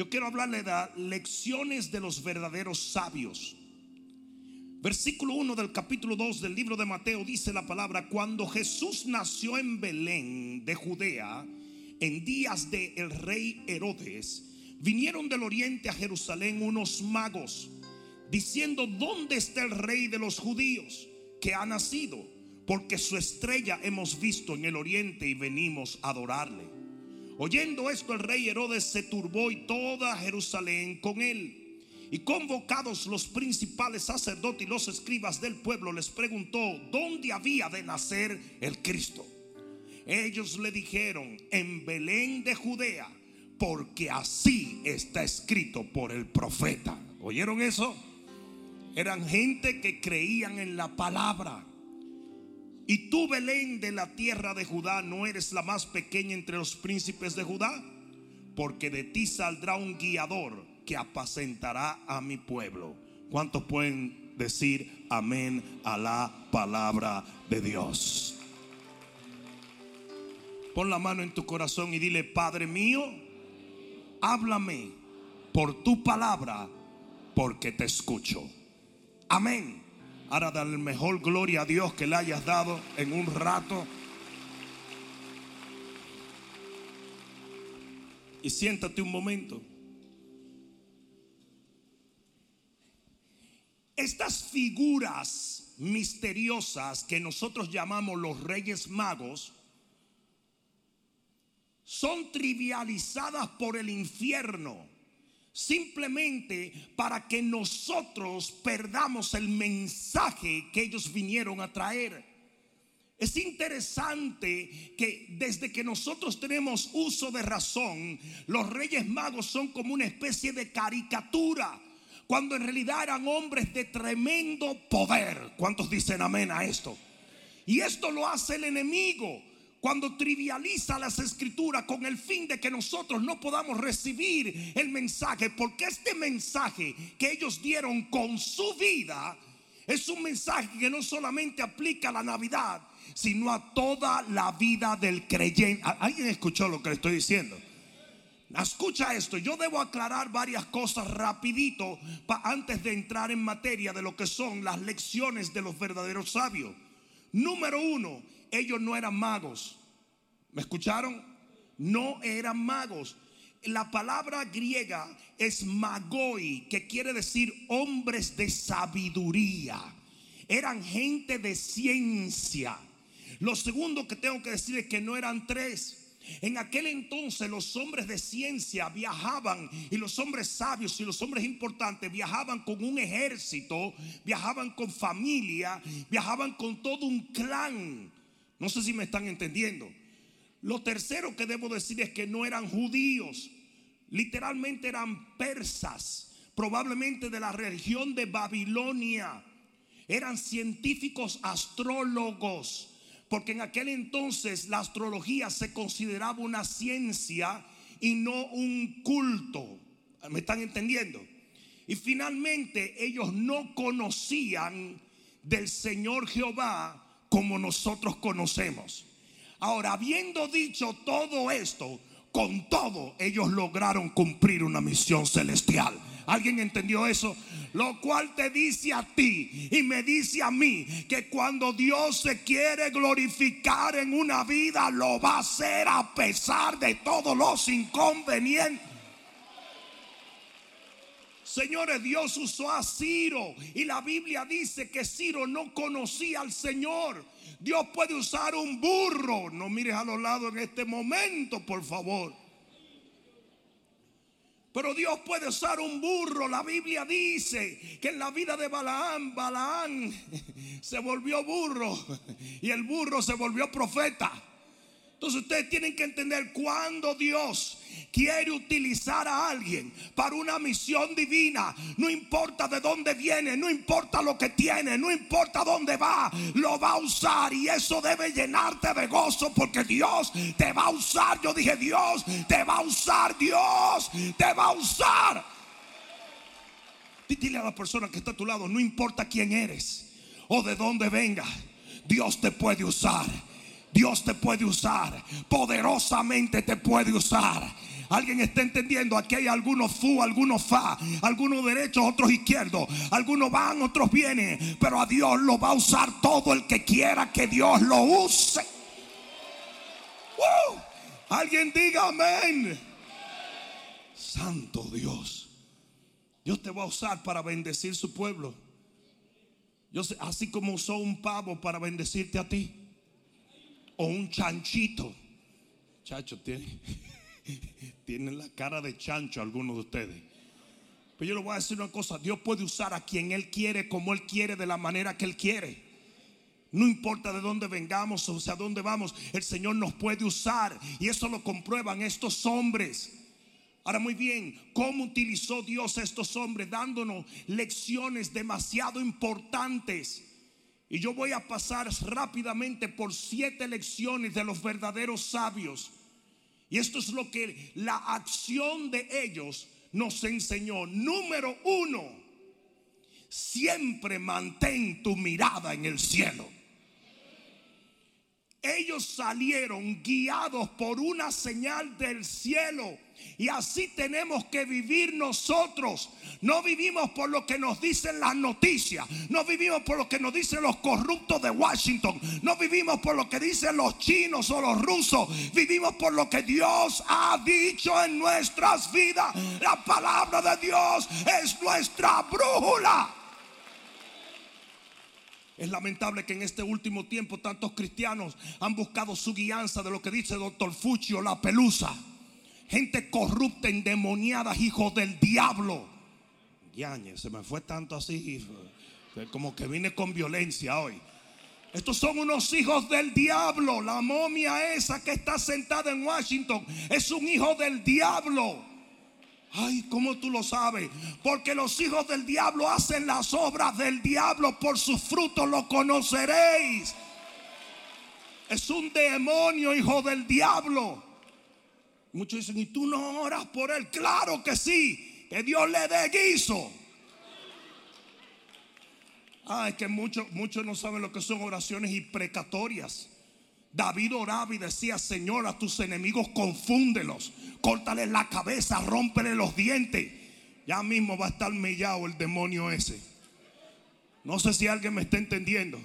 Yo quiero hablarle de lecciones de los verdaderos sabios. Versículo 1 del capítulo 2 del libro de Mateo dice la palabra, cuando Jesús nació en Belén de Judea, en días de el rey Herodes, vinieron del oriente a Jerusalén unos magos, diciendo, ¿dónde está el rey de los judíos que ha nacido? Porque su estrella hemos visto en el oriente y venimos a adorarle. Oyendo esto, el rey Herodes se turbó y toda Jerusalén con él. Y convocados los principales sacerdotes y los escribas del pueblo, les preguntó dónde había de nacer el Cristo. Ellos le dijeron, en Belén de Judea, porque así está escrito por el profeta. ¿Oyeron eso? Eran gente que creían en la palabra. Y tú, Belén de la tierra de Judá, no eres la más pequeña entre los príncipes de Judá, porque de ti saldrá un guiador que apacentará a mi pueblo. ¿Cuántos pueden decir amén a la palabra de Dios? Pon la mano en tu corazón y dile, Padre mío, háblame por tu palabra, porque te escucho. Amén. Ahora dale mejor gloria a Dios que le hayas dado en un rato. Y siéntate un momento. Estas figuras misteriosas que nosotros llamamos los reyes magos son trivializadas por el infierno simplemente para que nosotros perdamos el mensaje que ellos vinieron a traer. Es interesante que desde que nosotros tenemos uso de razón, los reyes magos son como una especie de caricatura, cuando en realidad eran hombres de tremendo poder. ¿Cuántos dicen amén a esto? Y esto lo hace el enemigo cuando trivializa las escrituras con el fin de que nosotros no podamos recibir el mensaje, porque este mensaje que ellos dieron con su vida es un mensaje que no solamente aplica a la Navidad, sino a toda la vida del creyente. ¿Alguien escuchó lo que le estoy diciendo? Escucha esto, yo debo aclarar varias cosas rapidito antes de entrar en materia de lo que son las lecciones de los verdaderos sabios. Número uno, ellos no eran magos. ¿Me escucharon? No eran magos. La palabra griega es magoi, que quiere decir hombres de sabiduría. Eran gente de ciencia. Lo segundo que tengo que decir es que no eran tres. En aquel entonces los hombres de ciencia viajaban y los hombres sabios y los hombres importantes viajaban con un ejército, viajaban con familia, viajaban con todo un clan. No sé si me están entendiendo. Lo tercero que debo decir es que no eran judíos, literalmente eran persas, probablemente de la región de Babilonia. Eran científicos astrólogos, porque en aquel entonces la astrología se consideraba una ciencia y no un culto. ¿Me están entendiendo? Y finalmente ellos no conocían del Señor Jehová como nosotros conocemos. Ahora, habiendo dicho todo esto, con todo ellos lograron cumplir una misión celestial. ¿Alguien entendió eso? Lo cual te dice a ti y me dice a mí que cuando Dios se quiere glorificar en una vida, lo va a hacer a pesar de todos los inconvenientes. Señores, Dios usó a Ciro y la Biblia dice que Ciro no conocía al Señor. Dios puede usar un burro. No mires a los lados en este momento, por favor. Pero Dios puede usar un burro. La Biblia dice que en la vida de Balaán, Balaán se volvió burro y el burro se volvió profeta. Entonces ustedes tienen que entender cuando Dios quiere utilizar a alguien para una misión divina, no importa de dónde viene, no importa lo que tiene, no importa dónde va, lo va a usar y eso debe llenarte de gozo porque Dios te va a usar. Yo dije, Dios te va a usar, Dios te va a usar. Dile a la persona que está a tu lado, no importa quién eres o de dónde venga, Dios te puede usar. Dios te puede usar, poderosamente te puede usar. Alguien está entendiendo, aquí hay algunos fu, algunos fa, algunos derechos, otros izquierdos, algunos van, otros vienen, pero a Dios lo va a usar todo el que quiera que Dios lo use. Alguien diga amén. Santo Dios. Dios te va a usar para bendecir su pueblo. Yo sé, así como usó un pavo para bendecirte a ti. O un chanchito. Chacho, tiene, tienen la cara de chancho algunos de ustedes. Pero yo le voy a decir una cosa. Dios puede usar a quien Él quiere, como Él quiere, de la manera que Él quiere. No importa de dónde vengamos o sea, dónde vamos, el Señor nos puede usar. Y eso lo comprueban estos hombres. Ahora muy bien, ¿cómo utilizó Dios a estos hombres dándonos lecciones demasiado importantes? Y yo voy a pasar rápidamente por siete lecciones de los verdaderos sabios. Y esto es lo que la acción de ellos nos enseñó. Número uno, siempre mantén tu mirada en el cielo. Ellos salieron guiados por una señal del cielo. Y así tenemos que vivir nosotros. No vivimos por lo que nos dicen las noticias. No vivimos por lo que nos dicen los corruptos de Washington. No vivimos por lo que dicen los chinos o los rusos. Vivimos por lo que Dios ha dicho en nuestras vidas. La palabra de Dios es nuestra brújula. Es lamentable que en este último tiempo tantos cristianos han buscado su guianza de lo que dice doctor Fuccio, la pelusa. Gente corrupta, endemoniada, hijos del diablo. Yañe, se me fue tanto así, como que vine con violencia hoy. Estos son unos hijos del diablo. La momia esa que está sentada en Washington es un hijo del diablo. Ay, ¿cómo tú lo sabes? Porque los hijos del diablo hacen las obras del diablo, por sus frutos lo conoceréis. Es un demonio, hijo del diablo. Muchos dicen, ¿y tú no oras por él? Claro que sí, que Dios le dé guiso. Ah, es que muchos, muchos no saben lo que son oraciones imprecatorias. David oraba y decía, Señor, a tus enemigos confúndelos, córtale la cabeza, rómpele los dientes. Ya mismo va a estar mellado el demonio ese. No sé si alguien me está entendiendo.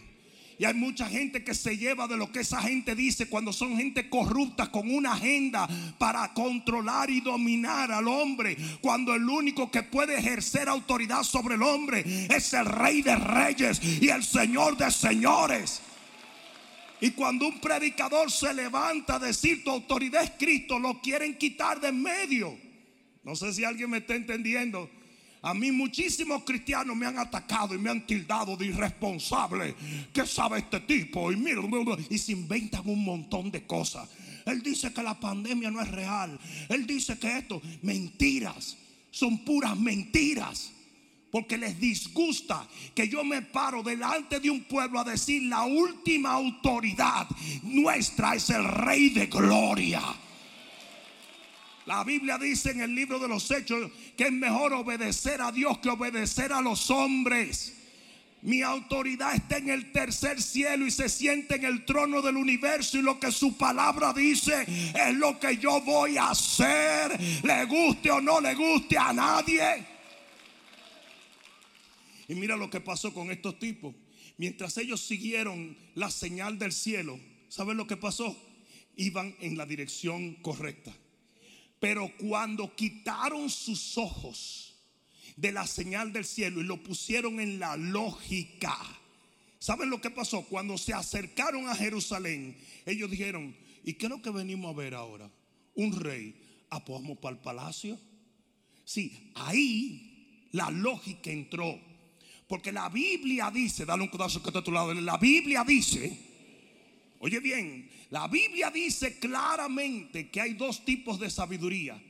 Y hay mucha gente que se lleva de lo que esa gente dice cuando son gente corrupta con una agenda para controlar y dominar al hombre. Cuando el único que puede ejercer autoridad sobre el hombre es el rey de reyes y el señor de señores. Y cuando un predicador se levanta a decir tu autoridad es Cristo, lo quieren quitar de en medio. No sé si alguien me está entendiendo. A mí muchísimos cristianos me han atacado y me han tildado de irresponsable. ¿Qué sabe este tipo? Y mira, y se inventan un montón de cosas. Él dice que la pandemia no es real. Él dice que esto, mentiras. Son puras mentiras porque les disgusta que yo me paro delante de un pueblo a decir la última autoridad nuestra es el Rey de Gloria. La Biblia dice en el libro de los Hechos que es mejor obedecer a Dios que obedecer a los hombres. Mi autoridad está en el tercer cielo y se siente en el trono del universo y lo que su palabra dice es lo que yo voy a hacer, le guste o no le guste a nadie. Y mira lo que pasó con estos tipos. Mientras ellos siguieron la señal del cielo, ¿saben lo que pasó? Iban en la dirección correcta. Pero cuando quitaron sus ojos de la señal del cielo y lo pusieron en la lógica, ¿saben lo que pasó? Cuando se acercaron a Jerusalén, ellos dijeron, ¿y qué es lo que venimos a ver ahora? Un rey. Ah, para el palacio. Sí, ahí la lógica entró. Porque la Biblia dice, dale un codazo que está a tu lado, la Biblia dice, oye bien, la Biblia dice claramente que hay dos tipos de sabiduría.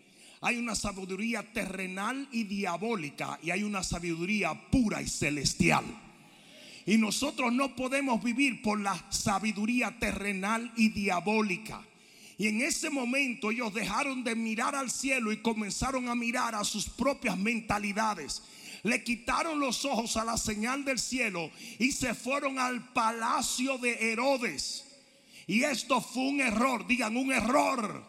Hay una sabiduría terrenal y diabólica y hay una sabiduría pura y celestial. Y nosotros no podemos vivir por la sabiduría terrenal y diabólica. Y en ese momento ellos dejaron de mirar al cielo y comenzaron a mirar a sus propias mentalidades le quitaron los ojos a la señal del cielo y se fueron al palacio de Herodes. Y esto fue un error, digan un error.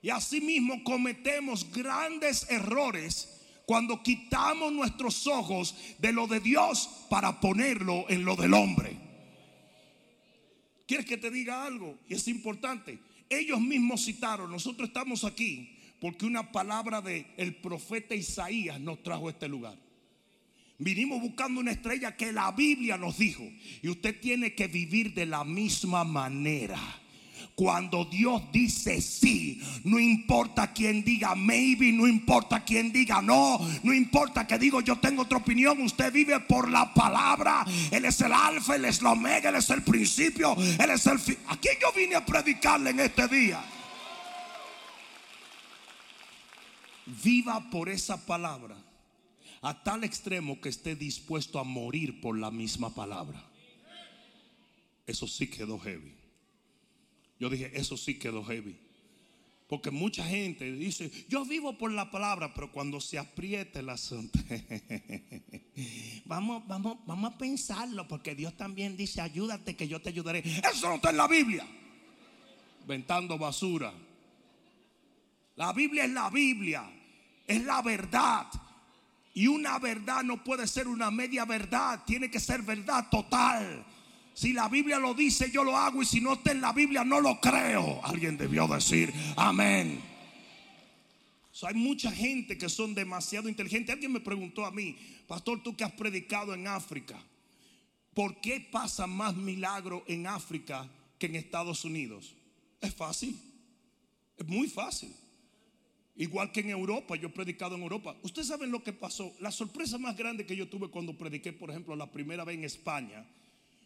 Y asimismo cometemos grandes errores cuando quitamos nuestros ojos de lo de Dios para ponerlo en lo del hombre. ¿Quieres que te diga algo? Y es importante. Ellos mismos citaron, nosotros estamos aquí porque una palabra del el profeta Isaías nos trajo a este lugar. Vinimos buscando una estrella que la Biblia nos dijo. Y usted tiene que vivir de la misma manera. Cuando Dios dice sí, no importa quien diga maybe, no importa quien diga no, no importa que digo yo tengo otra opinión, usted vive por la palabra. Él es el alfa, él es la omega, él es el principio, él es el fin. ¿A quién yo vine a predicarle en este día? Viva por esa palabra a tal extremo que esté dispuesto a morir por la misma palabra. Eso sí quedó heavy. Yo dije, eso sí quedó heavy. Porque mucha gente dice, yo vivo por la palabra, pero cuando se apriete el asunto, vamos, vamos, vamos a pensarlo, porque Dios también dice, ayúdate que yo te ayudaré. Eso no está en la Biblia. Ventando basura. La Biblia es la Biblia, es la verdad. Y una verdad no puede ser una media verdad, tiene que ser verdad total. Si la Biblia lo dice, yo lo hago y si no está en la Biblia, no lo creo. Alguien debió decir amén. hay mucha gente que son demasiado inteligentes. Alguien me preguntó a mí, pastor, tú que has predicado en África, ¿por qué pasa más milagro en África que en Estados Unidos? Es fácil, es muy fácil. Igual que en Europa, yo he predicado en Europa. Ustedes saben lo que pasó. La sorpresa más grande que yo tuve cuando prediqué, por ejemplo, la primera vez en España.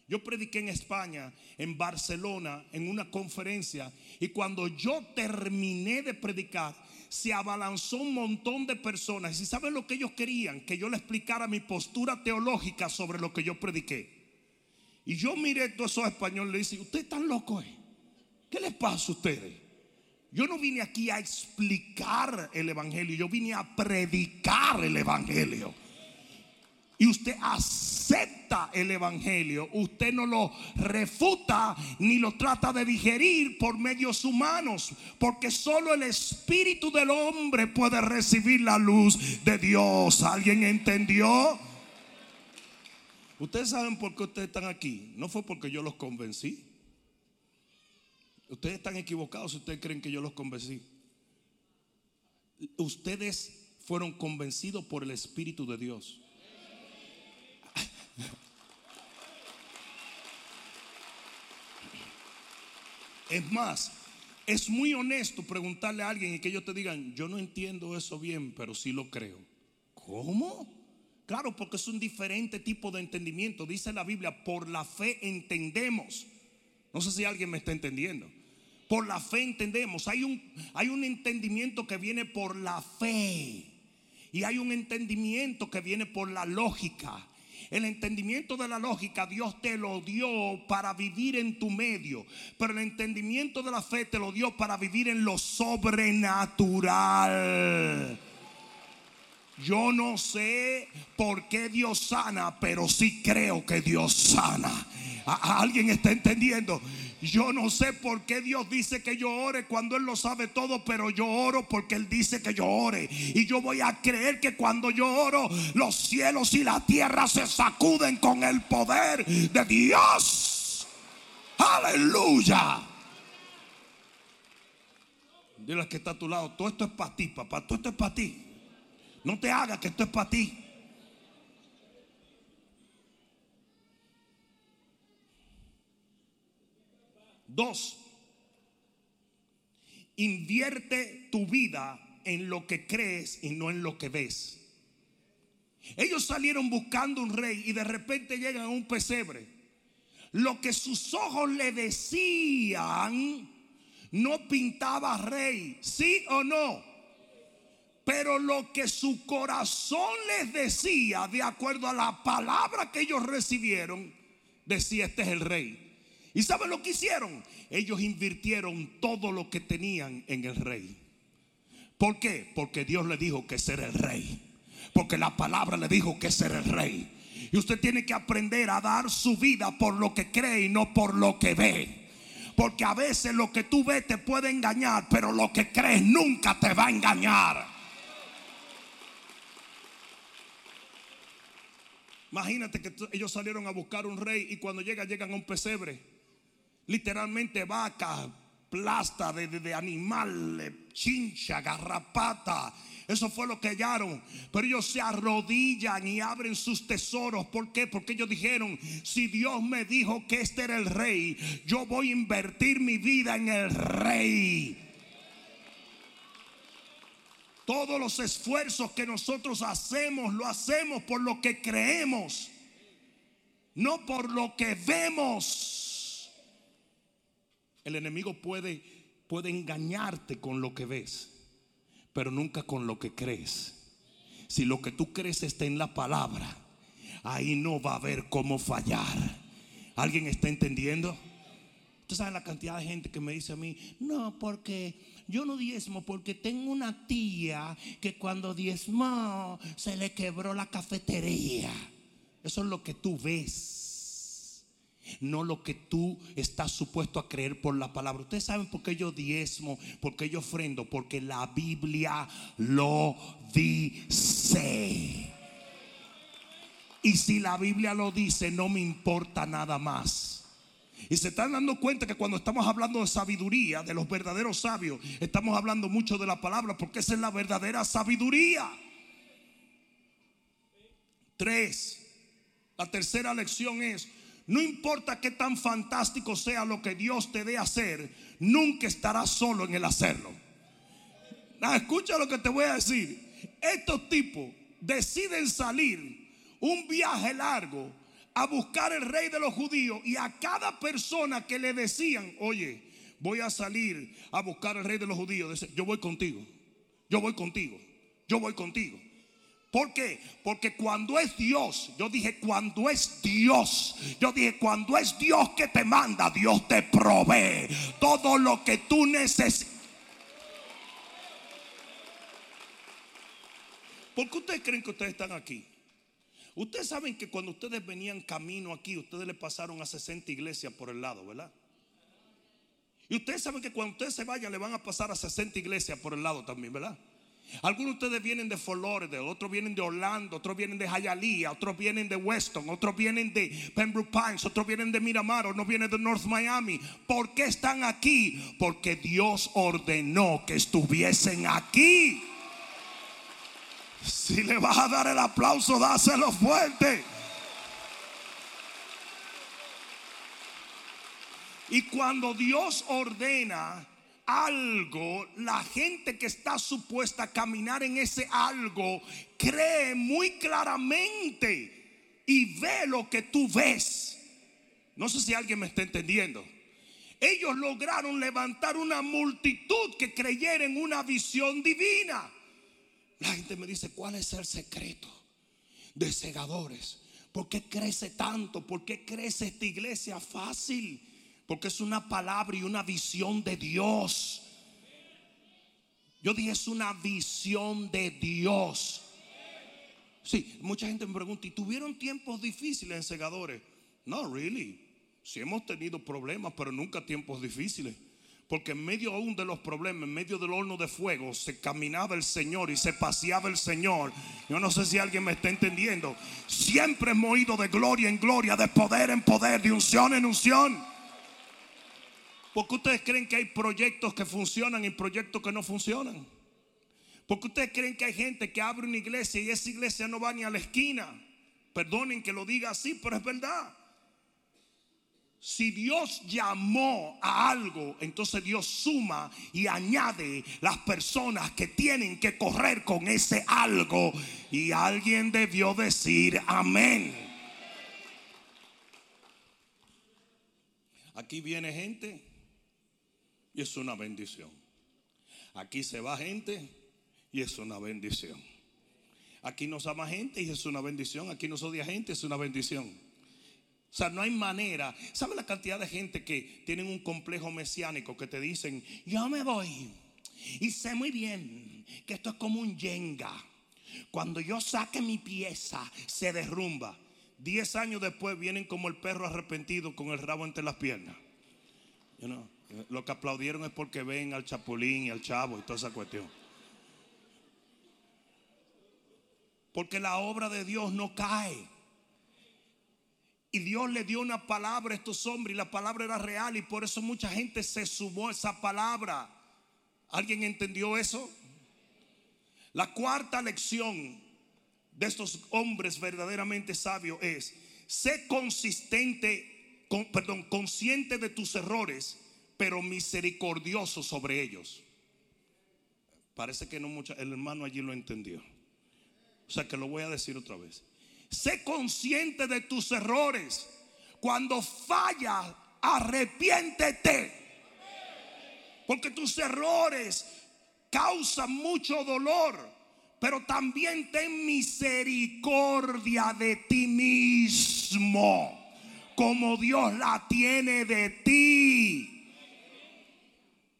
Yo prediqué en España, en Barcelona, en una conferencia. Y cuando yo terminé de predicar, se abalanzó un montón de personas. ¿Y saben lo que ellos querían? Que yo le explicara mi postura teológica sobre lo que yo prediqué. Y yo miré a todos esos españoles y le dije, ¿ustedes están locos? Eh? ¿Qué les pasa a ustedes? Yo no vine aquí a explicar el Evangelio, yo vine a predicar el Evangelio. Y usted acepta el Evangelio, usted no lo refuta ni lo trata de digerir por medios humanos, porque solo el Espíritu del hombre puede recibir la luz de Dios. ¿Alguien entendió? Ustedes saben por qué ustedes están aquí. No fue porque yo los convencí. Ustedes están equivocados si ustedes creen que yo los convencí. Ustedes fueron convencidos por el Espíritu de Dios. Es más, es muy honesto preguntarle a alguien y que ellos te digan, yo no entiendo eso bien, pero sí lo creo. ¿Cómo? Claro, porque es un diferente tipo de entendimiento. Dice la Biblia, por la fe entendemos. No sé si alguien me está entendiendo. Por la fe entendemos. Hay un, hay un entendimiento que viene por la fe. Y hay un entendimiento que viene por la lógica. El entendimiento de la lógica Dios te lo dio para vivir en tu medio. Pero el entendimiento de la fe te lo dio para vivir en lo sobrenatural. Yo no sé por qué Dios sana, pero sí creo que Dios sana. ¿Alguien está entendiendo? Yo no sé por qué Dios dice que yo ore cuando Él lo sabe todo, pero yo oro porque Él dice que yo ore. Y yo voy a creer que cuando yo oro, los cielos y la tierra se sacuden con el poder de Dios. Aleluya. Dile que está a tu lado, todo esto es para ti, papá, todo esto es para ti. No te hagas que esto es para ti. Dos, invierte tu vida en lo que crees y no en lo que ves. Ellos salieron buscando un rey y de repente llegan a un pesebre. Lo que sus ojos le decían no pintaba rey, sí o no. Pero lo que su corazón les decía, de acuerdo a la palabra que ellos recibieron, decía, este es el rey. ¿Y saben lo que hicieron? Ellos invirtieron todo lo que tenían en el rey. ¿Por qué? Porque Dios le dijo que ser el rey. Porque la palabra le dijo que ser el rey. Y usted tiene que aprender a dar su vida por lo que cree y no por lo que ve. Porque a veces lo que tú ves te puede engañar, pero lo que crees nunca te va a engañar. Imagínate que ellos salieron a buscar un rey y cuando llegan, llegan a un pesebre. Literalmente vaca, plasta de, de, de animal, chincha, garrapata. Eso fue lo que hallaron. Pero ellos se arrodillan y abren sus tesoros. ¿Por qué? Porque ellos dijeron, si Dios me dijo que este era el rey, yo voy a invertir mi vida en el rey. Todos los esfuerzos que nosotros hacemos, lo hacemos por lo que creemos, no por lo que vemos. El enemigo puede, puede engañarte con lo que ves, pero nunca con lo que crees. Si lo que tú crees está en la palabra, ahí no va a haber cómo fallar. ¿Alguien está entendiendo? Usted sabe la cantidad de gente que me dice a mí, no, porque yo no diezmo porque tengo una tía que cuando diezmó se le quebró la cafetería. Eso es lo que tú ves, no lo que tú estás supuesto a creer por la palabra. Ustedes saben por qué yo diezmo, por qué yo ofrendo, porque la Biblia lo dice. Y si la Biblia lo dice, no me importa nada más. Y se están dando cuenta que cuando estamos hablando de sabiduría, de los verdaderos sabios, estamos hablando mucho de la palabra, porque esa es la verdadera sabiduría. Tres, la tercera lección es, no importa qué tan fantástico sea lo que Dios te dé hacer, nunca estarás solo en el hacerlo. escucha lo que te voy a decir. Estos tipos deciden salir un viaje largo a buscar el rey de los judíos y a cada persona que le decían, oye, voy a salir a buscar el rey de los judíos, yo voy contigo, yo voy contigo, yo voy contigo. ¿Por qué? Porque cuando es Dios, yo dije cuando es Dios, yo dije cuando es Dios que te manda, Dios te provee todo lo que tú necesitas. ¿Por qué ustedes creen que ustedes están aquí? Ustedes saben que cuando ustedes venían camino aquí, ustedes le pasaron a 60 iglesias por el lado, ¿verdad? Y ustedes saben que cuando ustedes se vayan, le van a pasar a 60 iglesias por el lado también, ¿verdad? Algunos de ustedes vienen de Florida, otros vienen de Orlando, otros vienen de Hialeah, otros vienen de Weston, otros vienen de Pembroke Pines, otros vienen de Miramar, otros vienen de North Miami. ¿Por qué están aquí? Porque Dios ordenó que estuviesen aquí. Si le vas a dar el aplauso, dáselo fuerte. Y cuando Dios ordena algo, la gente que está supuesta a caminar en ese algo cree muy claramente y ve lo que tú ves. No sé si alguien me está entendiendo. Ellos lograron levantar una multitud que creyera en una visión divina. La gente me dice, ¿cuál es el secreto de segadores? ¿Por qué crece tanto? ¿Por qué crece esta iglesia fácil? Porque es una palabra y una visión de Dios. Yo dije, es una visión de Dios. Sí, mucha gente me pregunta, ¿y tuvieron tiempos difíciles en segadores? No, really. Sí hemos tenido problemas, pero nunca tiempos difíciles. Porque en medio aún de los problemas, en medio del horno de fuego, se caminaba el Señor y se paseaba el Señor. Yo no sé si alguien me está entendiendo. Siempre hemos ido de gloria en gloria, de poder en poder, de unción en unción. Porque ustedes creen que hay proyectos que funcionan y proyectos que no funcionan. Porque ustedes creen que hay gente que abre una iglesia y esa iglesia no va ni a la esquina. Perdonen que lo diga así, pero es verdad. Si Dios llamó a algo, entonces Dios suma y añade las personas que tienen que correr con ese algo. Y alguien debió decir amén. Aquí viene gente y es una bendición. Aquí se va gente y es una bendición. Aquí nos ama gente y es una bendición. Aquí nos odia gente es una bendición. O sea, no hay manera. ¿Sabe la cantidad de gente que tienen un complejo mesiánico que te dicen, yo me voy y sé muy bien que esto es como un yenga. Cuando yo saque mi pieza, se derrumba. Diez años después vienen como el perro arrepentido con el rabo entre las piernas. You know, lo que aplaudieron es porque ven al chapulín y al chavo y toda esa cuestión. Porque la obra de Dios no cae. Y Dios le dio una palabra a estos hombres y la palabra era real y por eso mucha gente se sumó a esa palabra. ¿Alguien entendió eso? La cuarta lección de estos hombres verdaderamente sabios es, sé consistente, perdón, consciente de tus errores, pero misericordioso sobre ellos. Parece que no mucha, el hermano allí lo entendió. O sea que lo voy a decir otra vez. Sé consciente de tus errores. Cuando fallas, arrepiéntete. Porque tus errores causan mucho dolor. Pero también ten misericordia de ti mismo. Como Dios la tiene de ti.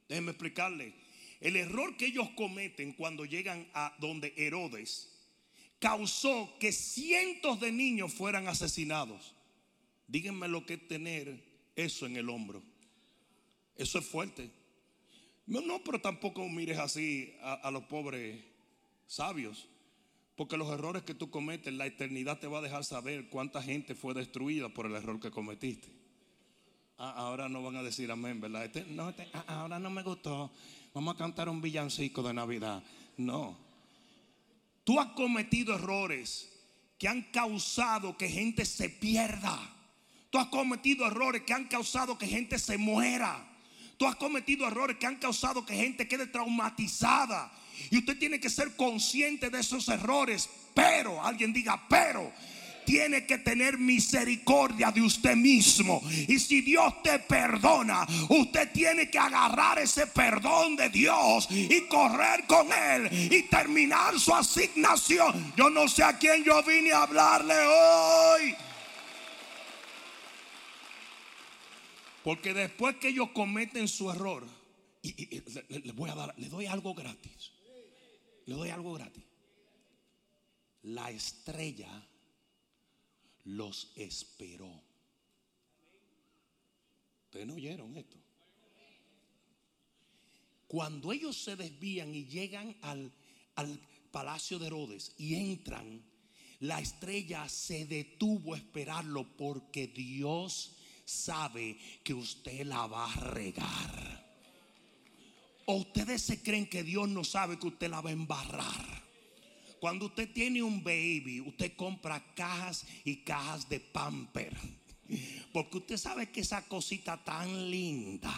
Déjenme explicarle. El error que ellos cometen cuando llegan a donde Herodes causó que cientos de niños fueran asesinados. Díganme lo que es tener eso en el hombro. Eso es fuerte. No, no, pero tampoco mires así a, los pobres sabios. Porque los errores que tú cometes, la eternidad te va a dejar saber cuánta gente fue destruida por el error que cometiste. Ah, ahora no van a decir amén, ¿verdad? Este, no, este, ah, ahora no me gustó. Vamos a cantar un villancico de Navidad. No. Tú has cometido errores que han causado que gente se pierda. Tú has cometido errores que han causado que gente se muera. Tú has cometido errores que han causado que gente quede traumatizada. Y usted tiene que ser consciente de esos errores. Pero, alguien diga, pero tiene que tener misericordia de usted mismo. Y si Dios te perdona, usted tiene que agarrar ese perdón de Dios y correr con él y terminar su asignación. Yo no sé a quién yo vine a hablarle hoy. Porque después que ellos cometen su error, y, le, voy a dar, le doy algo gratis. Le doy algo gratis. La estrella los esperó. Ustedes no oyeron esto. Cuando ellos se desvían y llegan al, al palacio de Herodes y entran, la estrella se detuvo a esperarlo porque Dios sabe que usted la va a regar. ¿O ustedes se creen que Dios no sabe que usted la va a embarrar? Cuando usted tiene un baby, usted compra cajas y cajas de pamper. Porque usted sabe que esa cosita tan linda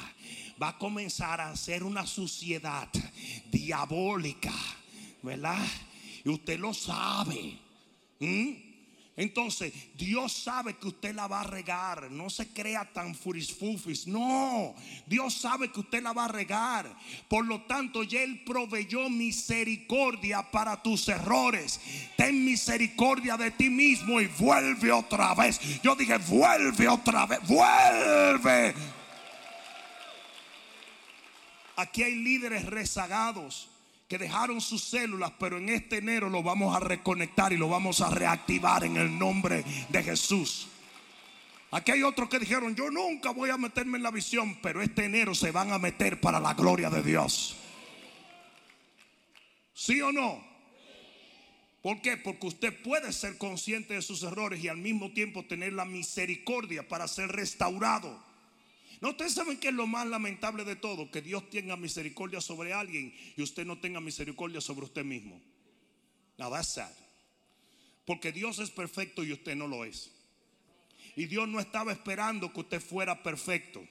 va a comenzar a ser una suciedad diabólica, ¿verdad? Y usted lo sabe. Entonces, Dios sabe que usted la va a regar. No se crea tan furisfufis. No, Dios sabe que usted la va a regar. Por lo tanto, ya Él proveyó misericordia para tus errores. Ten misericordia de ti mismo y vuelve otra vez. Yo dije, vuelve otra vez. Vuelve. Aquí hay líderes rezagados que dejaron sus células, pero en este enero lo vamos a reconectar y lo vamos a reactivar en el nombre de Jesús. Aquí hay otros que dijeron, yo nunca voy a meterme en la visión, pero este enero se van a meter para la gloria de Dios. ¿Sí o no? ¿Por qué? Porque usted puede ser consciente de sus errores y al mismo tiempo tener la misericordia para ser restaurado. No, ustedes saben que es lo más lamentable de todo, que Dios tenga misericordia sobre alguien y usted no tenga misericordia sobre usted mismo. Now that's sad. Porque Dios es perfecto y usted no lo es. Y Dios no estaba esperando que usted fuera perfecto.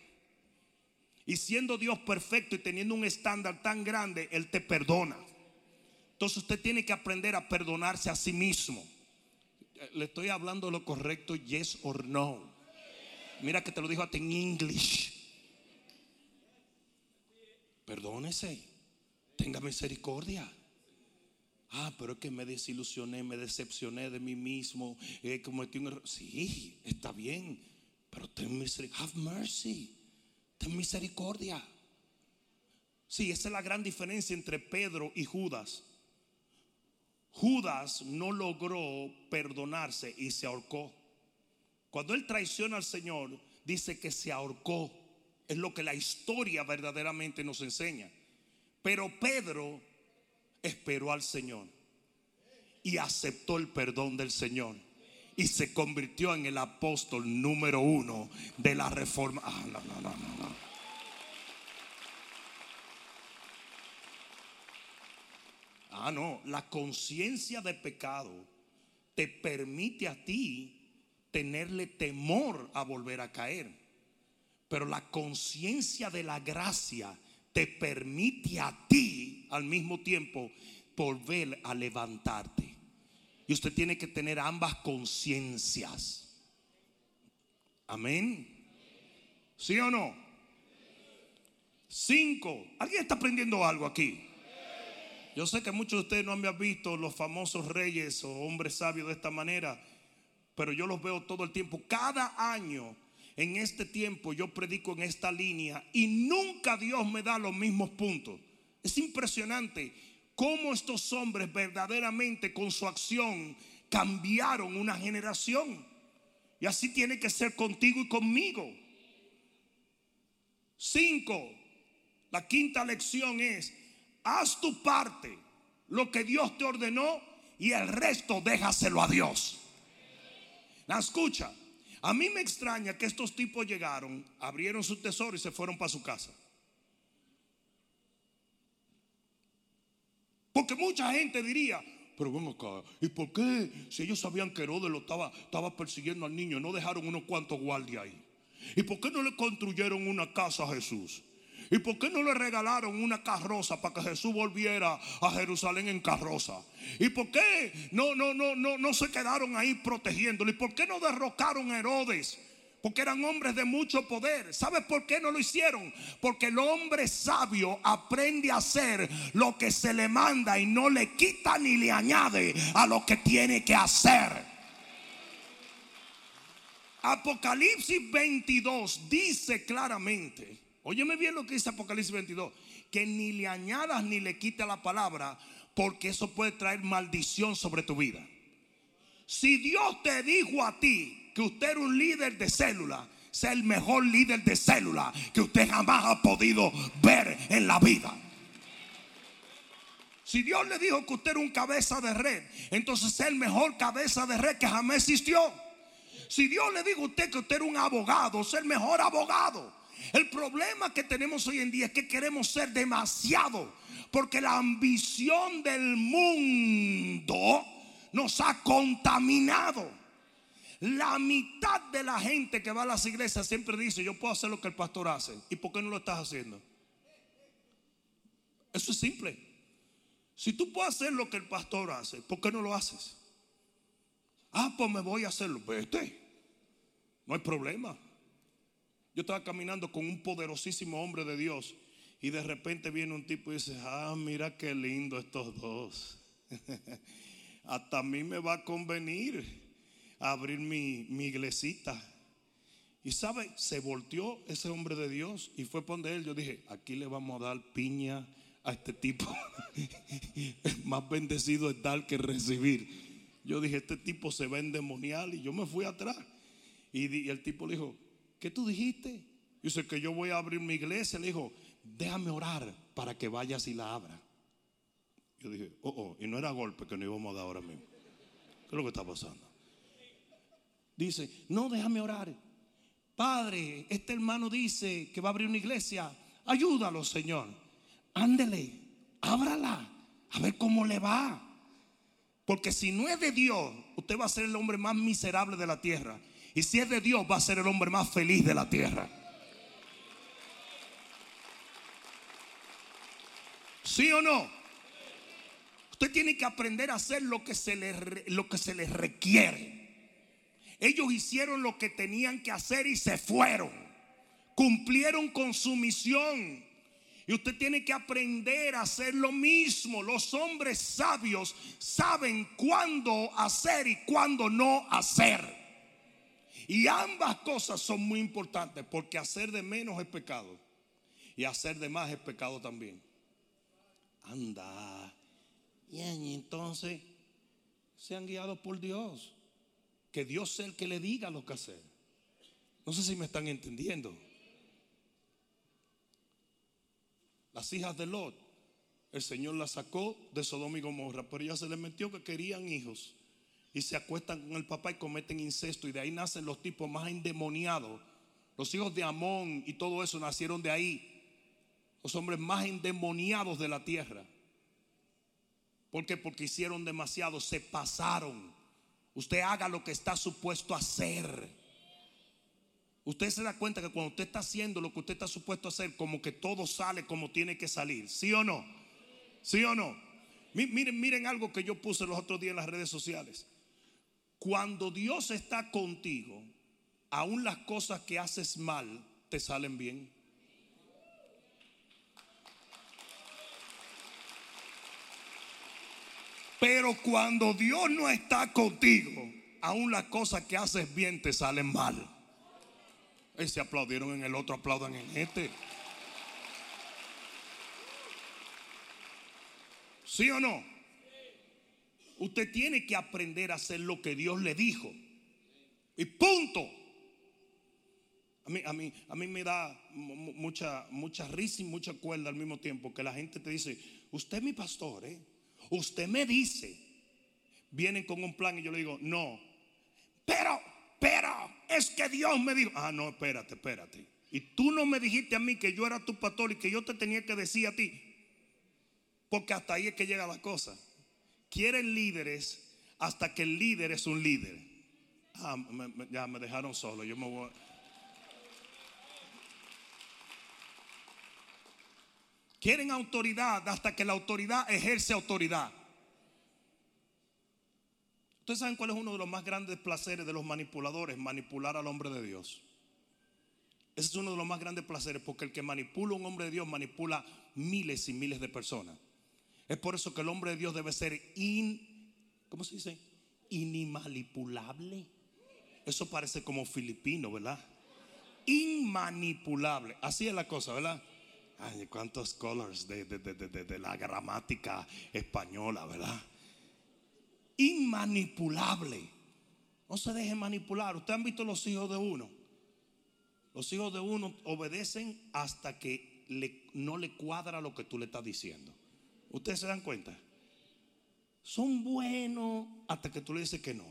Y siendo Dios perfecto y teniendo un estándar tan grande, Él te perdona. Entonces usted tiene que aprender a perdonarse a sí mismo. Le estoy hablando lo correcto, yes or no. Mira que te lo dijo hasta en inglés. Perdónese. Tenga misericordia. Ah, pero es que me desilusioné, me decepcioné de mí mismo. Eh, cometí un error. Sí, está bien. Pero ten misericordia. Have mercy. Ten misericordia. Sí, esa es la gran diferencia entre Pedro y Judas. Judas no logró perdonarse y se ahorcó. Cuando él traiciona al Señor, dice que se ahorcó. Es lo que la historia verdaderamente nos enseña. Pero Pedro esperó al Señor y aceptó el perdón del Señor y se convirtió en el apóstol número uno de la reforma. Ah, no, no, no, no. Ah, no, la conciencia de pecado te permite a ti tenerle temor a volver a caer. Pero la conciencia de la gracia te permite a ti al mismo tiempo volver a levantarte. Y usted tiene que tener ambas conciencias. Amén. ¿Sí o no? Cinco. ¿Alguien está aprendiendo algo aquí? Yo sé que muchos de ustedes no han visto los famosos reyes o hombres sabios de esta manera, pero yo los veo todo el tiempo. Cada año en este tiempo yo predico en esta línea y nunca Dios me da los mismos puntos. Es impresionante cómo estos hombres verdaderamente con su acción cambiaron una generación. Y así tiene que ser contigo y conmigo. Cinco, la quinta lección es, haz tu parte, lo que Dios te ordenó y el resto déjaselo a Dios. La escucha. A mí me extraña que estos tipos llegaron, abrieron su tesoro y se fueron para su casa. Porque mucha gente diría, pero ven acá, ¿y por qué si ellos sabían que Herodes lo estaba, estaba persiguiendo al niño, no dejaron unos cuantos guardias ahí? ¿Y por qué no le construyeron una casa a Jesús? ¿Y por qué no le regalaron una carroza para que Jesús volviera a Jerusalén en carroza? ¿Y por qué no, no, no, no, no se quedaron ahí protegiéndolo? ¿Y por qué no derrocaron a Herodes? Porque eran hombres de mucho poder. ¿Sabes por qué no lo hicieron? Porque el hombre sabio aprende a hacer lo que se le manda y no le quita ni le añade a lo que tiene que hacer. Apocalipsis 22 dice claramente Óyeme bien lo que dice Apocalipsis 22. Que ni le añadas ni le quites la palabra, porque eso puede traer maldición sobre tu vida. Si Dios te dijo a ti que usted era un líder de célula, sea el mejor líder de célula que usted jamás ha podido ver en la vida. Si Dios le dijo que usted era un cabeza de red, entonces sea el mejor cabeza de red que jamás existió. Si Dios le dijo a usted que usted era un abogado, sea el mejor abogado. El problema que tenemos hoy en día es que queremos ser demasiado, porque la ambición del mundo nos ha contaminado. La mitad de la gente que va a las iglesias siempre dice, yo puedo hacer lo que el pastor hace. ¿Y por qué no lo estás haciendo? Eso es simple. Si tú puedes hacer lo que el pastor hace, ¿por qué no lo haces? Ah, pues me voy a hacerlo. Vete. No hay problema. Yo estaba caminando con un poderosísimo hombre de Dios y de repente viene un tipo y dice, ah, mira qué lindo estos dos. Hasta a mí me va a convenir abrir mi, mi iglesita. Y sabe, se volteó ese hombre de Dios y fue por él. Yo dije, aquí le vamos a dar piña a este tipo. Más bendecido es dar que recibir. Yo dije, este tipo se va a endemoniar y yo me fui atrás. Y, y el tipo le dijo, ¿qué tú dijiste? Dice que yo voy a abrir mi iglesia. Le dijo, déjame orar para que vayas y la abra. Yo dije, oh, oh, y no era golpe que no íbamos a dar ahora mismo. ¿Qué es lo que está pasando? Dice, no, déjame orar. Padre, este hermano dice que va a abrir una iglesia. Ayúdalo, Señor. Ándele, ábrala, a ver cómo le va. Porque si no es de Dios, usted va a ser el hombre más miserable de la tierra. Y si es de Dios, va a ser el hombre más feliz de la tierra. ¿Sí o no? Usted tiene que aprender a hacer lo que se le, lo que se les requiere. Ellos hicieron lo que tenían que hacer y se fueron. Cumplieron con su misión. Y usted tiene que aprender a hacer lo mismo. Los hombres sabios saben cuándo hacer y cuándo no hacer. Y ambas cosas son muy importantes porque hacer de menos es pecado y hacer de más es pecado también. Anda. Y entonces sean guiados por Dios. Que Dios sea el que le diga lo que hacer. No sé si me están entendiendo. las hijas de Lot, el Señor las sacó de Sodoma y Gomorra, pero ya se les metió que querían hijos y se acuestan con el papá y cometen incesto y de ahí nacen los tipos más endemoniados. Los hijos de Amón y todo eso nacieron de ahí. Los hombres más endemoniados de la tierra. ¿Por qué? Porque hicieron demasiado, se pasaron. Usted haga lo que está supuesto a hacer. Usted se da cuenta que cuando usted está haciendo lo que usted está supuesto a hacer, como que todo sale como tiene que salir. ¿Sí o no? ¿Sí o no? Miren, miren algo que yo puse los otros días en las redes sociales. Cuando Dios está contigo, aún las cosas que haces mal te salen bien. Pero cuando Dios no está contigo, aún las cosas que haces bien te salen mal. Ese aplaudieron en el otro, aplaudan en este. ¿Sí o no? Usted tiene que aprender a hacer lo que Dios le dijo. Y punto. A mí, me da mucha, mucha risa y mucha cuerda al mismo tiempo que la gente te dice, usted es mi pastor, ¿eh? usted me dice, vienen con un plan y yo le digo, no, pero, pero, es que Dios me dijo, ah, no, espérate, espérate. Y tú no me dijiste a mí que yo era tu pastor y que yo te tenía que decir a ti. Porque hasta ahí es que llega la cosa. Quieren líderes hasta que el líder es un líder. Ah, ya me dejaron solo. Yo me voy. Quieren autoridad hasta que la autoridad ejerce autoridad. Ustedes saben cuál es uno de los más grandes placeres de los manipuladores, manipular al hombre de Dios. Ese es uno de los más grandes placeres porque el que manipula a un hombre de Dios manipula miles y miles de personas. Es por eso que el hombre de Dios debe ser in, ¿cómo se dice? Inimanipulable. Eso parece como filipino, ¿verdad? Inmanipulable. Así es la cosa, ¿verdad? Ay, cuántos colors de, de la gramática española, ¿verdad? Inmanipulable. No se deje manipular. Ustedes han visto los hijos de uno. Los hijos de uno obedecen hasta que no le cuadra lo que tú le estás diciendo. Ustedes se dan cuenta. Son buenos hasta que tú le dices que no.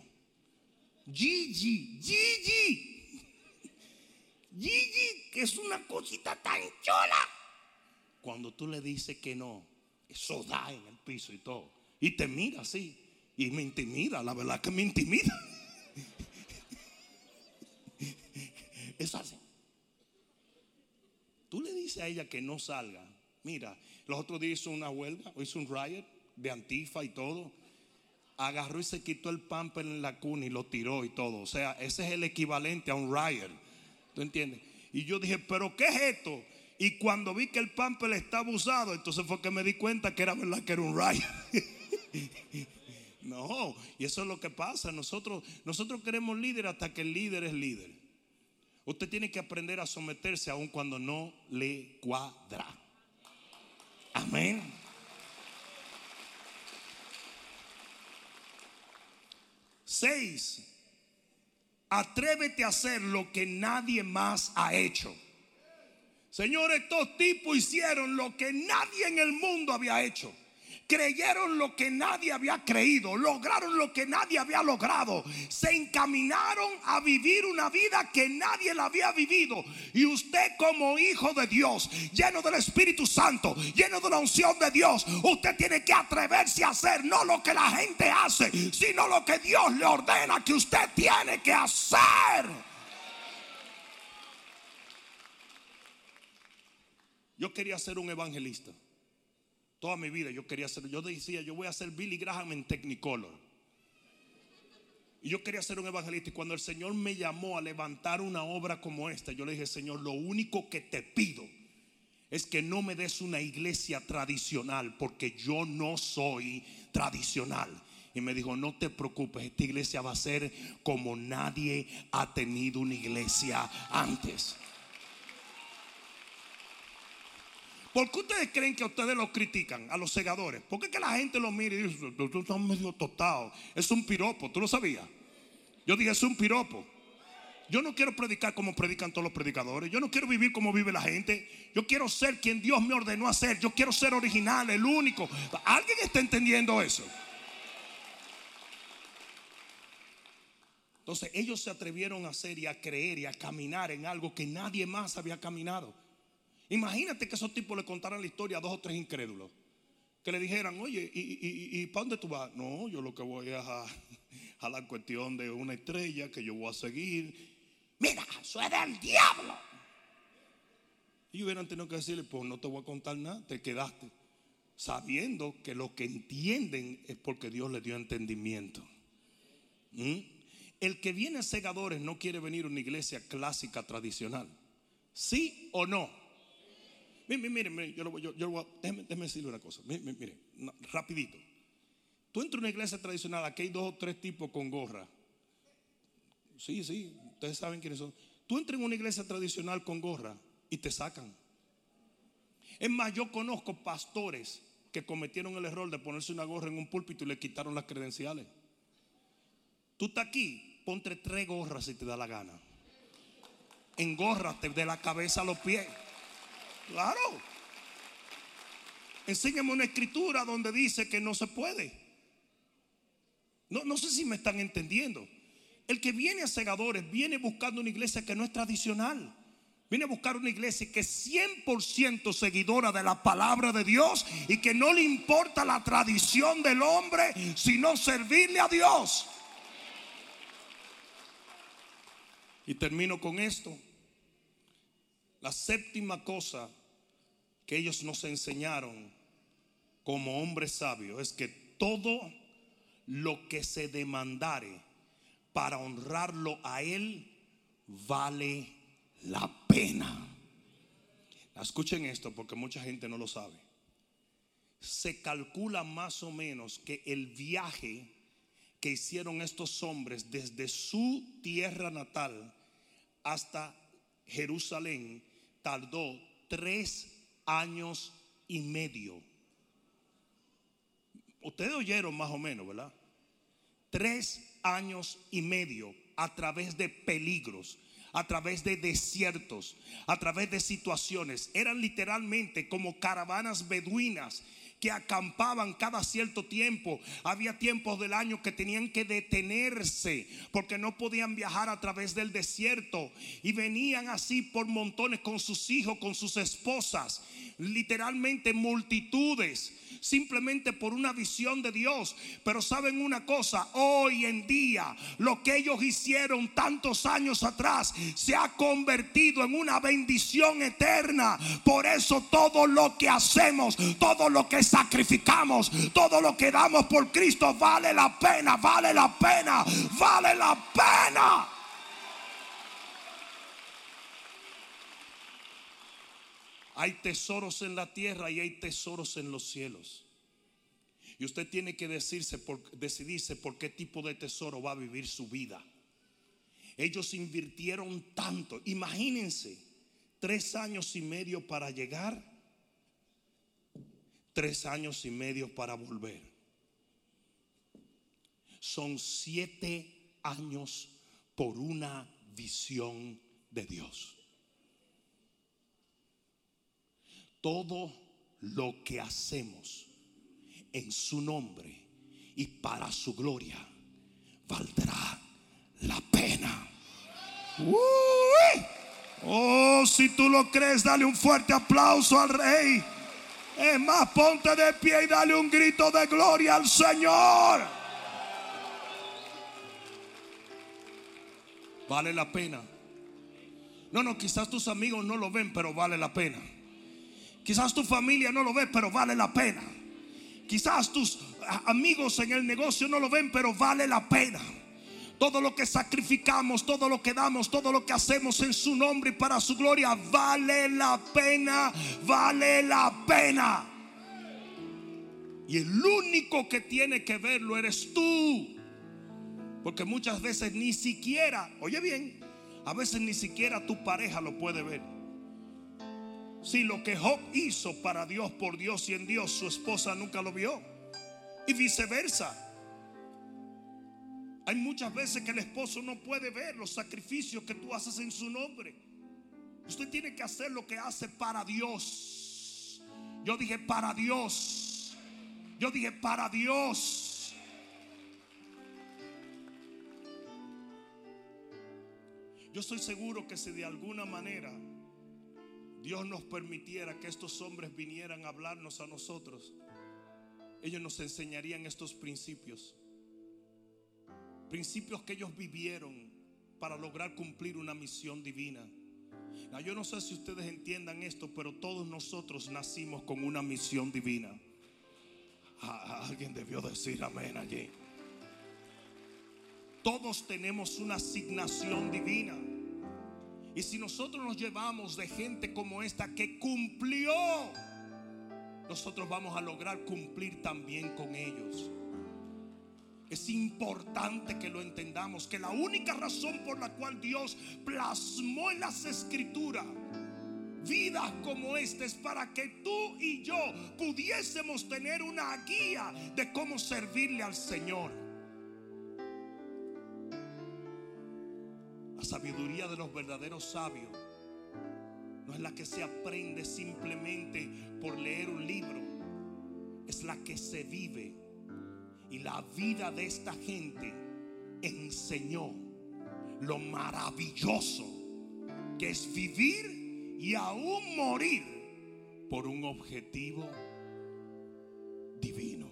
Gigi, Gigi. Gigi, que es una cosita tan chola. Cuando tú le dices que no, eso da en el piso y todo. Y te mira así. Y me intimida, la verdad que me intimida. Eso así. Tú le dices a ella que no salga. Mira, los otros días hizo una huelga, hizo un riot de antifa y todo. Agarró y se quitó el pamper en la cuna y lo tiró y todo. O sea, ese es el equivalente a un riot. ¿Tú entiendes? Y yo dije, ¿pero qué es esto? Y cuando vi que el pamper estaba usado, entonces fue que me di cuenta que era verdad que era un riot. no, y eso es lo que pasa. Nosotros, nosotros queremos líder hasta que el líder es líder. Usted tiene que aprender a someterse aun cuando no le cuadra. Amén. Seis, atrévete a hacer lo que nadie más ha hecho. Señores, estos tipos hicieron lo que nadie en el mundo había hecho creyeron lo que nadie había creído, lograron lo que nadie había logrado, se encaminaron a vivir una vida que nadie la había vivido. Y usted como hijo de Dios, lleno del Espíritu Santo, lleno de la unción de Dios, usted tiene que atreverse a hacer no lo que la gente hace, sino lo que Dios le ordena que usted tiene que hacer. Yo quería ser un evangelista. Toda mi vida yo quería ser, yo decía, yo voy a ser Billy Graham en Technicolor. Y yo quería ser un evangelista. Y cuando el Señor me llamó a levantar una obra como esta, yo le dije, Señor, lo único que te pido es que no me des una iglesia tradicional, porque yo no soy tradicional. Y me dijo, no te preocupes, esta iglesia va a ser como nadie ha tenido una iglesia antes. ¿Por qué ustedes creen que ustedes los critican a los segadores? ¿Por qué la gente los mira y dice, tú estás medio tostado? Es un piropo, ¿tú lo sabías? Yo dije, es un piropo. Yo no quiero predicar como predican todos los predicadores. Yo no quiero vivir como vive la gente. Yo quiero ser quien Dios me ordenó a ser. Yo quiero ser original, el único. ¿Alguien está entendiendo eso? Entonces ellos se atrevieron a hacer y a creer y a caminar en algo que nadie más había caminado. Imagínate que esos tipos le contaran la historia a dos o tres incrédulos. Que le dijeran, oye, ¿y, y, para dónde tú vas? No, yo lo que voy es a, a la cuestión de una estrella que yo voy a seguir. Mira, eso es del diablo. Y hubieran tenido que decirle, pues no te voy a contar nada, te quedaste. Sabiendo que lo que entienden es porque Dios le dio entendimiento. ¿Mm? El que viene a segadores no quiere venir a una iglesia clásica tradicional. ¿Sí o no? Mire, mire, mire yo, lo, yo, yo déjeme, decirle una cosa. Mire, mire rapidito. Tú entras a una iglesia tradicional, aquí hay dos o tres tipos con gorra. Sí, sí, ustedes saben quiénes son. Tú entras en una iglesia tradicional con gorra y te sacan. Es más, yo conozco pastores que cometieron el error de ponerse una gorra en un púlpito y le quitaron las credenciales. Tú estás aquí, ponte tres gorras si te da la gana. Engórrate de la cabeza a los pies. Claro. Enséñame una escritura donde dice que no se puede. No, no sé si me están entendiendo. El que viene a segadores viene buscando una iglesia que no es tradicional. Viene a buscar una iglesia que es 100% seguidora de la palabra de Dios y que no le importa la tradición del hombre, sino servirle a Dios. Y termino con esto. La séptima cosa que ellos nos enseñaron como hombres sabios es que todo lo que se demandare para honrarlo a Él vale la pena. Escuchen esto porque mucha gente no lo sabe. Se calcula más o menos que el viaje que hicieron estos hombres desde su tierra natal hasta Jerusalén tardó tres años y medio. Ustedes oyeron más o menos, ¿verdad? Tres años y medio a través de peligros, a través de desiertos, a través de situaciones. Eran literalmente como caravanas beduinas que acampaban cada cierto tiempo. Había tiempos del año que tenían que detenerse porque no podían viajar a través del desierto. Y venían así por montones con sus hijos, con sus esposas. Literalmente multitudes simplemente por una visión de Dios. Pero saben una cosa, hoy en día lo que ellos hicieron tantos años atrás se ha convertido en una bendición eterna. Por eso todo lo que hacemos, todo lo que sacrificamos, todo lo que damos por Cristo vale la pena, vale la pena, vale la pena. Hay tesoros en la tierra y hay tesoros en los cielos. Y usted tiene que decidirse por qué tipo de tesoro va a vivir su vida. Ellos invirtieron tanto. Imagínense, tres años y medio para llegar, tres años y medio para volver. Son siete años por una visión de Dios. Todo lo que hacemos en su nombre y para su gloria valdrá la pena. Oh, si tú lo crees, dale un fuerte aplauso al rey. Es más, ponte de pie y dale un grito de gloria al Señor. Vale la pena. No, no, quizás tus amigos no lo ven, pero vale la pena. Quizás tu familia no lo ve, pero vale la pena. Quizás tus amigos en el negocio no lo ven, pero vale la pena. Todo lo que sacrificamos, todo lo que damos, todo lo que hacemos en su nombre y para su gloria, vale la pena, vale la pena. Y el único que tiene que verlo eres tú. Porque muchas veces ni siquiera, oye bien, a veces ni siquiera tu pareja lo puede ver. Si lo que Job hizo para Dios, por Dios y en Dios, su esposa nunca lo vio. Y viceversa. Hay muchas veces que el esposo no puede ver los sacrificios que tú haces en su nombre. Usted tiene que hacer lo que hace para Dios. Yo dije para Dios. Yo dije para Dios. Yo estoy seguro que si de alguna manera Dios nos permitiera que estos hombres vinieran a hablarnos a nosotros, ellos nos enseñarían estos principios. Principios que ellos vivieron para lograr cumplir una misión divina. yo no sé si ustedes entiendan esto, pero todos nosotros nacimos con una misión divina. alguien debió decir amén allí. Todos tenemos una asignación divina. Y si nosotros nos llevamos de gente como esta que cumplió, nosotros vamos a lograr cumplir también con ellos. Es importante que lo entendamos, que la única razón por la cual Dios plasmó en las escrituras vidas como esta es para que tú y yo pudiésemos tener una guía de cómo servirle al Señor. Sabiduría de los verdaderos sabios no es la que se aprende simplemente por leer un libro, es la que se vive y la vida de esta gente enseñó lo maravilloso que es vivir y aún morir por un objetivo divino.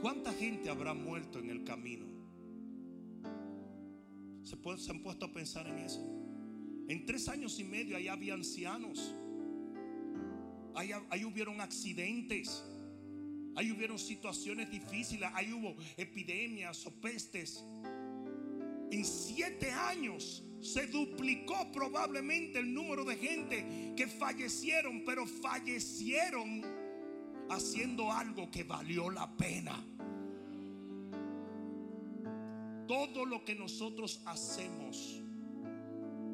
¿Cuánta gente habrá muerto en el camino? ¿Se, han puesto a pensar en eso? En tres años y medio ahí había ancianos. Ahí, ahí hubieron accidentes. Ahí hubieron situaciones difíciles, ahí hubo epidemias o pestes. En siete años se duplicó probablemente el número de gente que fallecieron, pero fallecieron haciendo algo que valió la pena. Todo lo que nosotros hacemos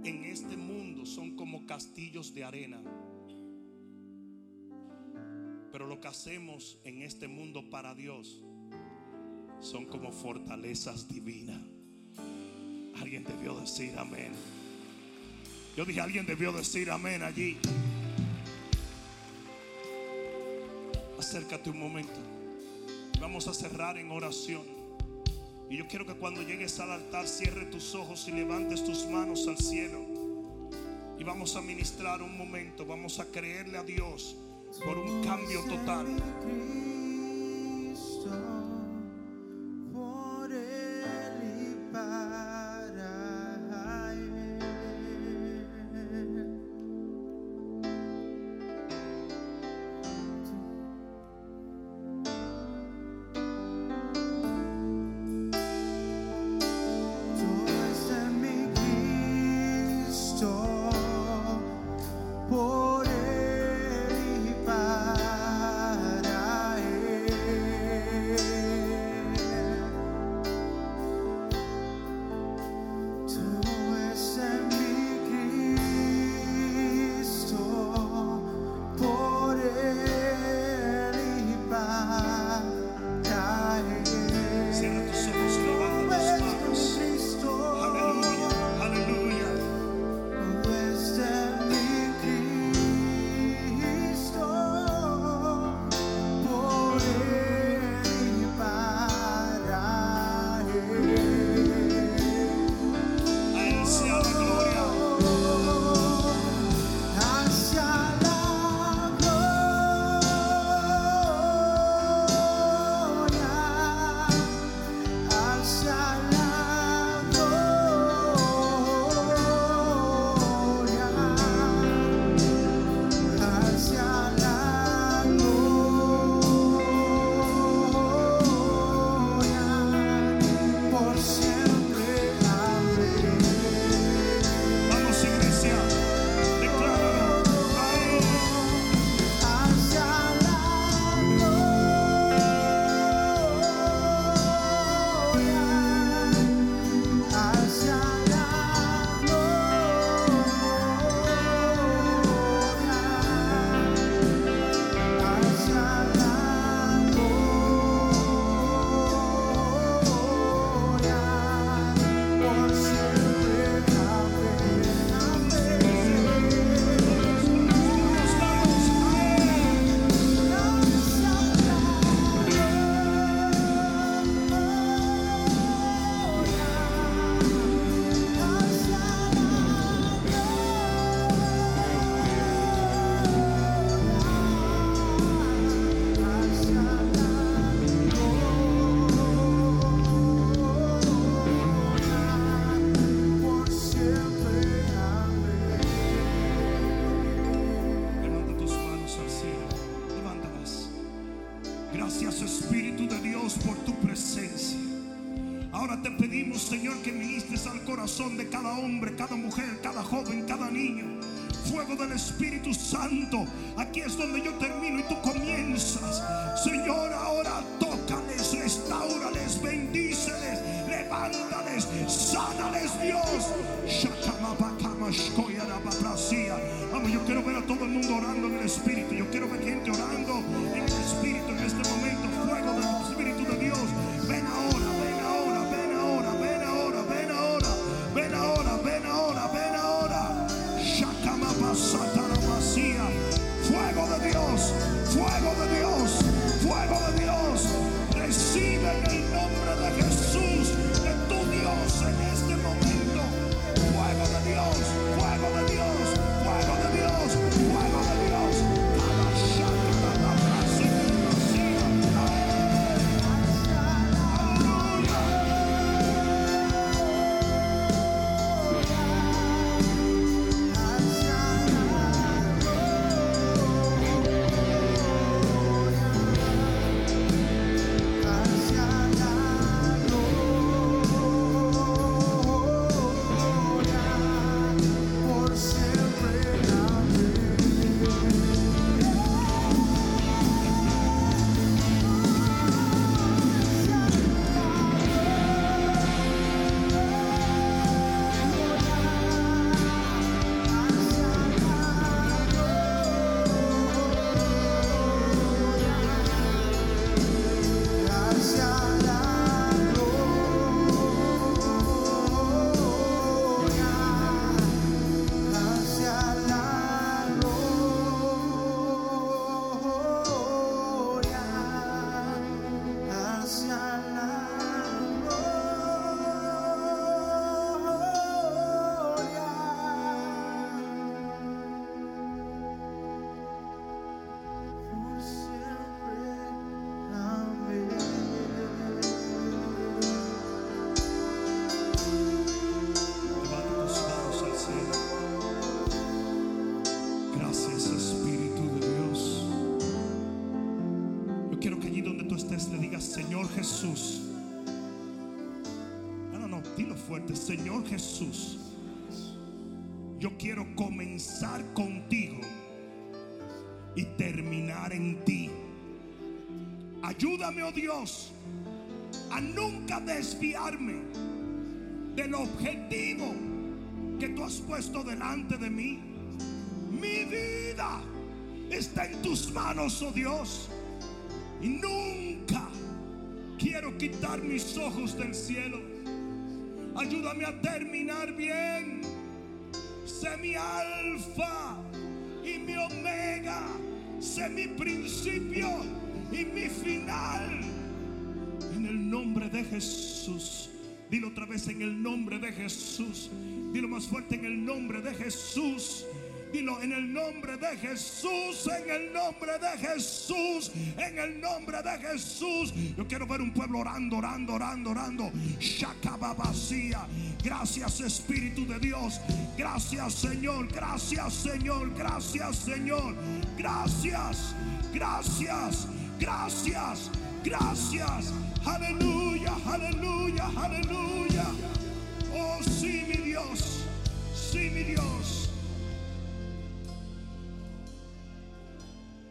en este mundo son como castillos de arena pero lo que hacemos en este mundo para Dios son como fortalezas divinas. Alguien debió decir amén. Yo dije, alguien debió decir amén allí. Acércate un momento. Vamos a cerrar en oración. Y yo quiero que cuando llegues al altar cierre tus ojos y levantes tus manos al cielo. Y vamos a ministrar un momento. Vamos a creerle a Dios por un cambio total. Fuego del Espíritu Santo. Aquí es donde yo termino y tú comienzas. Señor, ahora tócales, restaurales, bendíceles, levántales, sánales, Dios. Vamos, yo quiero ver a todo el mundo orando en el Espíritu. Yo quiero ver gente orando en el Espíritu en este momento. Fuego del Espíritu de Dios. Ven ahora, Shakamasataramacía. Fuego de Dios, fuego de Dios, fuego de Dios. Recibe en el nombre de Jesús, de tu Dios en este desviarme del objetivo que tú has puesto delante de mí. Mi vida está en tus manos, oh Dios. Y nunca quiero quitar mis ojos del cielo. Ayúdame a terminar bien. Sé mi alfa y mi omega. Sé mi principio y mi final. El nombre de Jesús. Dilo otra vez en el nombre de Jesús. Dilo más fuerte en el nombre de Jesús. Dilo en el nombre de Jesús, en el nombre de Jesús, en el nombre de Jesús. Yo quiero ver un pueblo orando, orando, orando, orando. Shakababasía. Gracias Espíritu de Dios. Gracias Señor, gracias Señor, gracias Señor. Gracias, gracias, gracias, gracias. Aleluya, aleluya, aleluya. Oh sí, mi Dios, sí, mi Dios.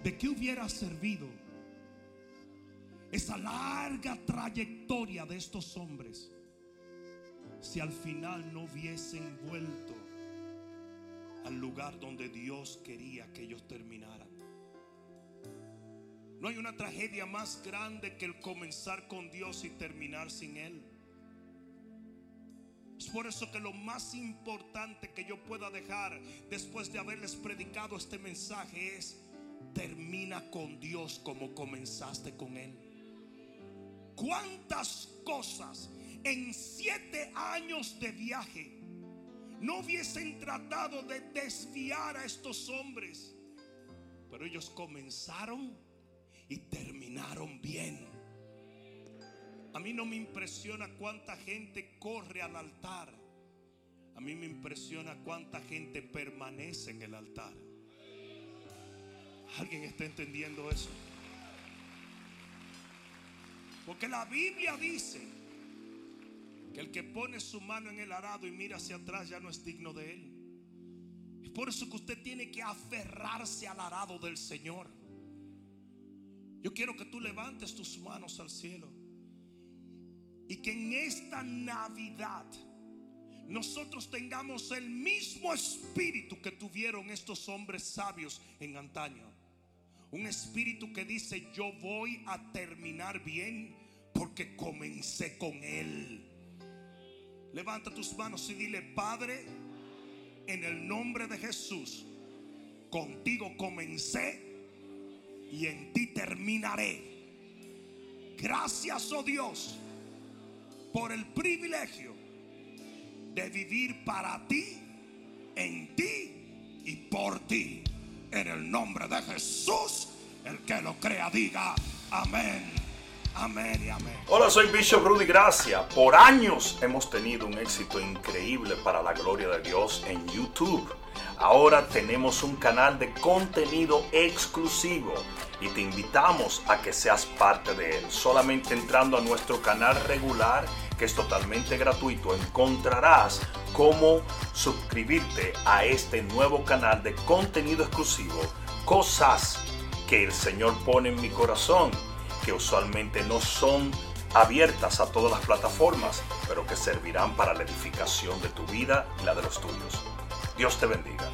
¿De qué hubiera servido esa larga trayectoria de estos hombres si al final no hubiesen vuelto al lugar donde Dios quería que ellos terminaran? No hay una tragedia más grande que el comenzar con Dios y terminar sin Él. Es por eso que lo más importante que yo pueda dejar después de haberles predicado este mensaje es termina con Dios como comenzaste con Él. ¿Cuántas cosas en siete años de viaje no hubiesen tratado de desviar a estos hombres? Pero ellos comenzaron y terminaron bien. A mí no me impresiona cuánta gente corre al altar. A mí me impresiona cuánta gente permanece en el altar. ¿Alguien está entendiendo eso? Porque la Biblia dice que el que pone su mano en el arado y mira hacia atrás ya no es digno de él. Es por eso que usted tiene que aferrarse al arado del Señor. Yo quiero que tú levantes tus manos al cielo y que en esta Navidad nosotros tengamos el mismo espíritu que tuvieron estos hombres sabios en antaño. Un espíritu que dice, yo voy a terminar bien porque comencé con Él. Levanta tus manos y dile, Padre, en el nombre de Jesús, contigo comencé y en ti terminaré. Gracias, oh Dios, por el privilegio de vivir para ti, en ti y por ti. En el nombre de Jesús, el que lo crea diga amén, amén y amén. Hola, soy Bishop Rudy Gracia. Por años hemos tenido un éxito increíble para la gloria de Dios en YouTube. Ahora tenemos un canal de contenido exclusivo y te invitamos a que seas parte de él. Solamente entrando a nuestro canal regular, que es totalmente gratuito, encontrarás cómo suscribirte a este nuevo canal de contenido exclusivo. Cosas que el Señor pone en mi corazón, que usualmente no son abiertas a todas las plataformas, pero que servirán para la edificación de tu vida y la de los tuyos. Dios te bendiga.